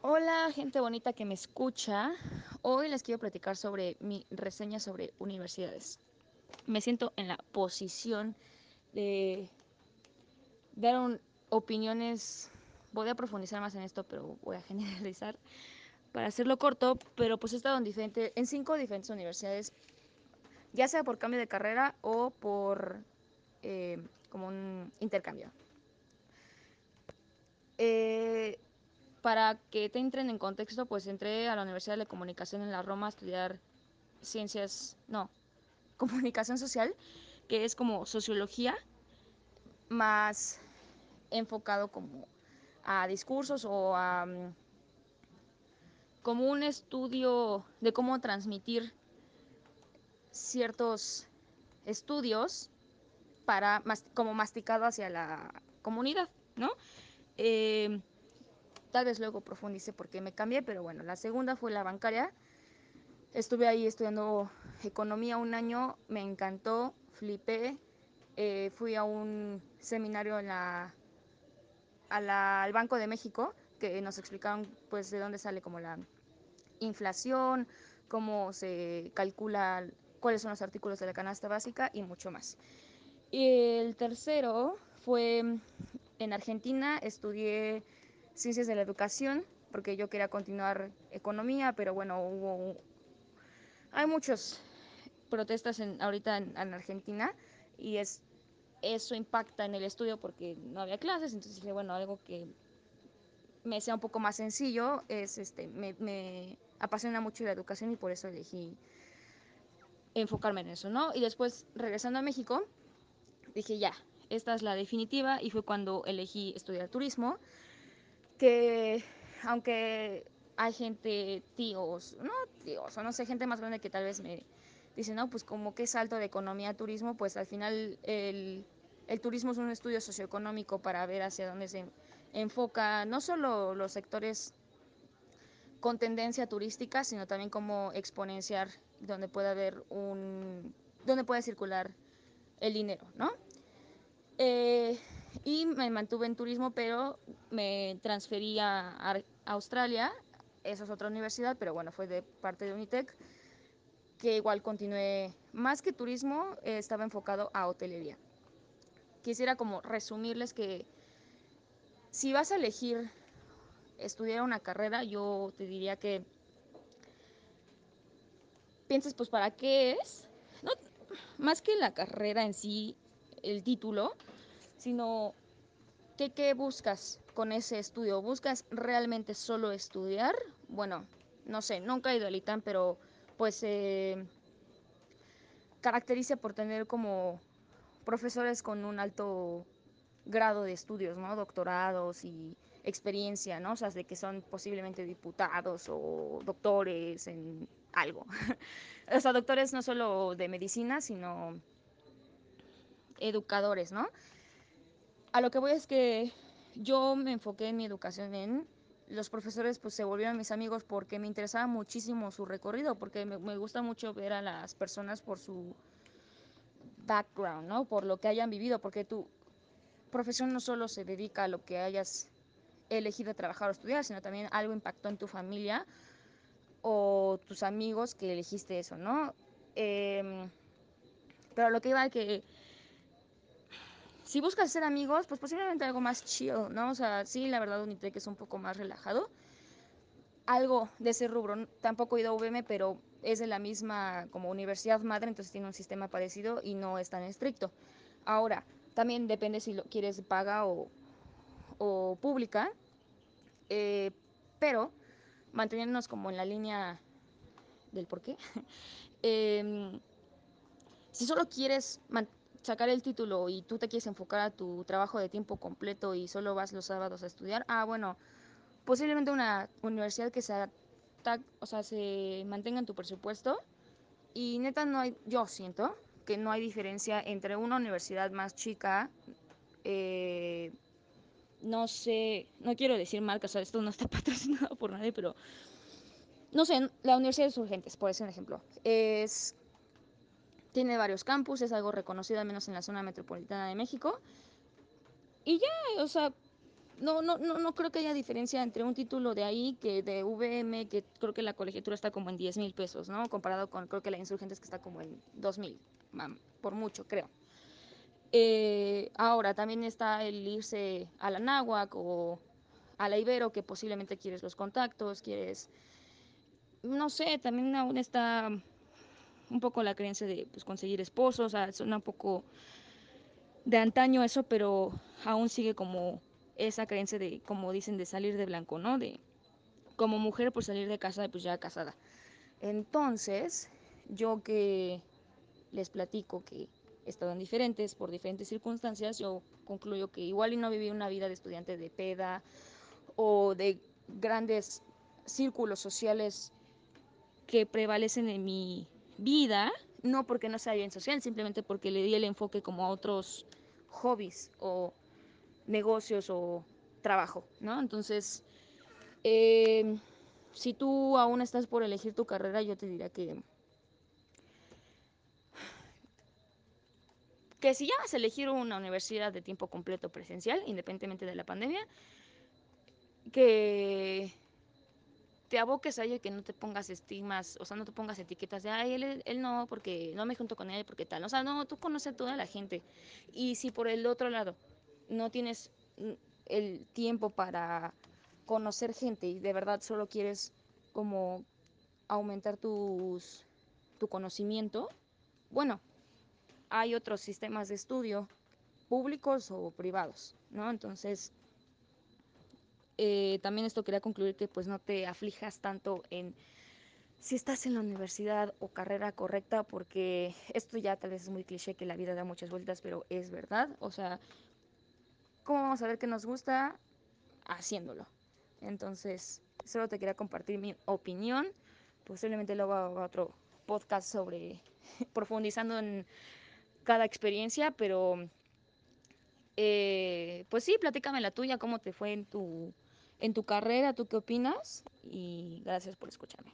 Hola, gente bonita que me escucha. Hoy les quiero platicar sobre mi reseña sobre universidades. Me siento en la posición de dar opiniones. Voy a profundizar más en esto, pero voy a generalizar para hacerlo corto. Pero pues he estado en, en cinco diferentes universidades, ya sea por cambio de carrera o por eh, como un intercambio. Eh, para que te entren en contexto, pues entré a la Universidad de Comunicación en la Roma a estudiar ciencias, no, comunicación social, que es como sociología, más enfocado como a discursos o a um, como un estudio de cómo transmitir ciertos estudios para como masticado hacia la comunidad, ¿no? Eh, tal vez luego profundice porque me cambié, pero bueno, la segunda fue la bancaria. Estuve ahí estudiando economía un año, me encantó, flipé. Eh, fui a un seminario en la, al Banco de México que nos explicaron pues de dónde sale como la inflación, cómo se calcula, cuáles son los artículos de la canasta básica y mucho más. Y el tercero fue en Argentina, estudié ciencias de la educación porque yo quería continuar economía, pero bueno, hubo hay muchas protestas en, ahorita en, en, Argentina y es eso impacta en el estudio porque no había clases, entonces dije, bueno, algo que me sea un poco más sencillo es este me, me apasiona mucho la educación y por eso elegí enfocarme en eso, ¿no? Y después regresando a México dije, ya, esta es la definitiva y fue cuando elegí estudiar turismo, que aunque hay gente, tíos, no tíos, o no sé, gente más grande que tal vez me dice, no, pues como que salto de economía turismo, pues al final el, el turismo es un estudio socioeconómico para ver hacia dónde se enfoca no solo los sectores con tendencia turística, sino también cómo exponenciar donde pueda haber un, donde pueda circular el dinero, ¿no? Eh, y me mantuve en turismo, pero me transferí a, Australia, esa es otra universidad, pero bueno, fue de parte de Unitec, que igual continué, más que turismo, eh, estaba enfocado a hotelería. Quisiera como resumirles que si vas a elegir estudiar una carrera, yo te diría que pienses pues para qué es, no, más que la carrera en sí, el título, sino ¿Qué, ¿Qué, buscas con ese estudio? ¿Buscas realmente solo estudiar? Bueno, no sé, nunca he ido al ITAM, pero pues eh, caracteriza por tener como profesores con un alto grado de estudios, ¿no? Doctorados y experiencia, ¿no? O sea, de que son posiblemente diputados o doctores en algo. o sea, doctores no solo de medicina, sino educadores, ¿no? A lo que voy es que yo me enfoqué en mi educación en los profesores pues se volvieron mis amigos porque me interesaba muchísimo su recorrido, porque me, gusta mucho ver a las personas por su background, ¿no? Por lo que hayan vivido, porque tu profesión no solo se dedica a lo que hayas elegido trabajar o estudiar, sino también algo impactó en tu familia o tus amigos que elegiste eso, ¿no? Eh, pero lo que iba a que si buscas ser amigos, pues posiblemente algo más chill, ¿no? O sea, sí, la verdad Unitec es un poco más relajado. Algo de ese rubro, tampoco he ido a UVM, pero es de la misma como universidad madre, entonces tiene un sistema parecido y no es tan estricto. Ahora, también depende si lo quieres paga o, o pública, eh, pero manteniéndonos como en la línea del por qué. eh, si solo quieres sacar el título y tú te quieres enfocar a tu trabajo de tiempo completo y solo vas los sábados a estudiar, ah, bueno, posiblemente una universidad que se, o sea, se mantenga en tu presupuesto y neta no hay, yo siento que no hay diferencia entre una universidad más chica, eh, no sé, no quiero decir marcas, o sea, esto no está patrocinado por nadie, pero no sé, la Universidad de Surgentes, por ese ejemplo, es tiene varios campus, es algo reconocido al menos en la zona metropolitana de México. Y ya, o sea, no, no, no, no creo que haya diferencia entre un título de ahí que de VM, que creo que la colegiatura está como en 10 mil pesos, ¿no? Comparado con, creo que la Insurgentes que está como en 2 mil, por mucho, creo. Eh, ahora, también está el irse a la Náhuac o a la Ibero, que posiblemente quieres los contactos, quieres, no sé, también aún está un poco la creencia de pues, conseguir esposos, o sea, suena un poco de antaño eso, pero aún sigue como esa creencia de, como dicen, de salir de blanco, ¿no? De como mujer, pues salir de casa, pues ya casada. Entonces, yo que les platico que he estado en diferentes, por diferentes circunstancias, yo concluyo que igual y no viví una vida de estudiante de peda o de grandes círculos sociales que prevalecen en mi vida, no porque no sea bien social, simplemente porque le di el enfoque como a otros hobbies o negocios o trabajo, ¿no? Entonces, eh, si tú aún estás por elegir tu carrera, yo te diría que que si ya vas a elegir una universidad de tiempo completo presencial, independientemente de la pandemia, que te aboques a ello y que no te pongas estigmas, o sea, no te pongas etiquetas de, ay, él, él no, porque no me junto con él, porque tal. O sea, no, tú conoces a toda la gente. Y si por el otro lado no tienes el tiempo para conocer gente y de verdad solo quieres como aumentar tus, tu conocimiento, bueno, hay otros sistemas de estudio, públicos o privados, ¿no? Entonces, eh, también esto quería concluir que pues no te aflijas tanto en si estás en la universidad o carrera correcta, porque esto ya tal vez es muy cliché que la vida da muchas vueltas, pero es verdad. O sea, ¿cómo vamos a ver qué nos gusta? Haciéndolo. Entonces, solo te quería compartir mi opinión. Posiblemente luego haga otro podcast sobre profundizando en cada experiencia, pero eh, pues sí, platícame la tuya, cómo te fue en tu, en tu carrera, tú qué opinas y gracias por escucharme.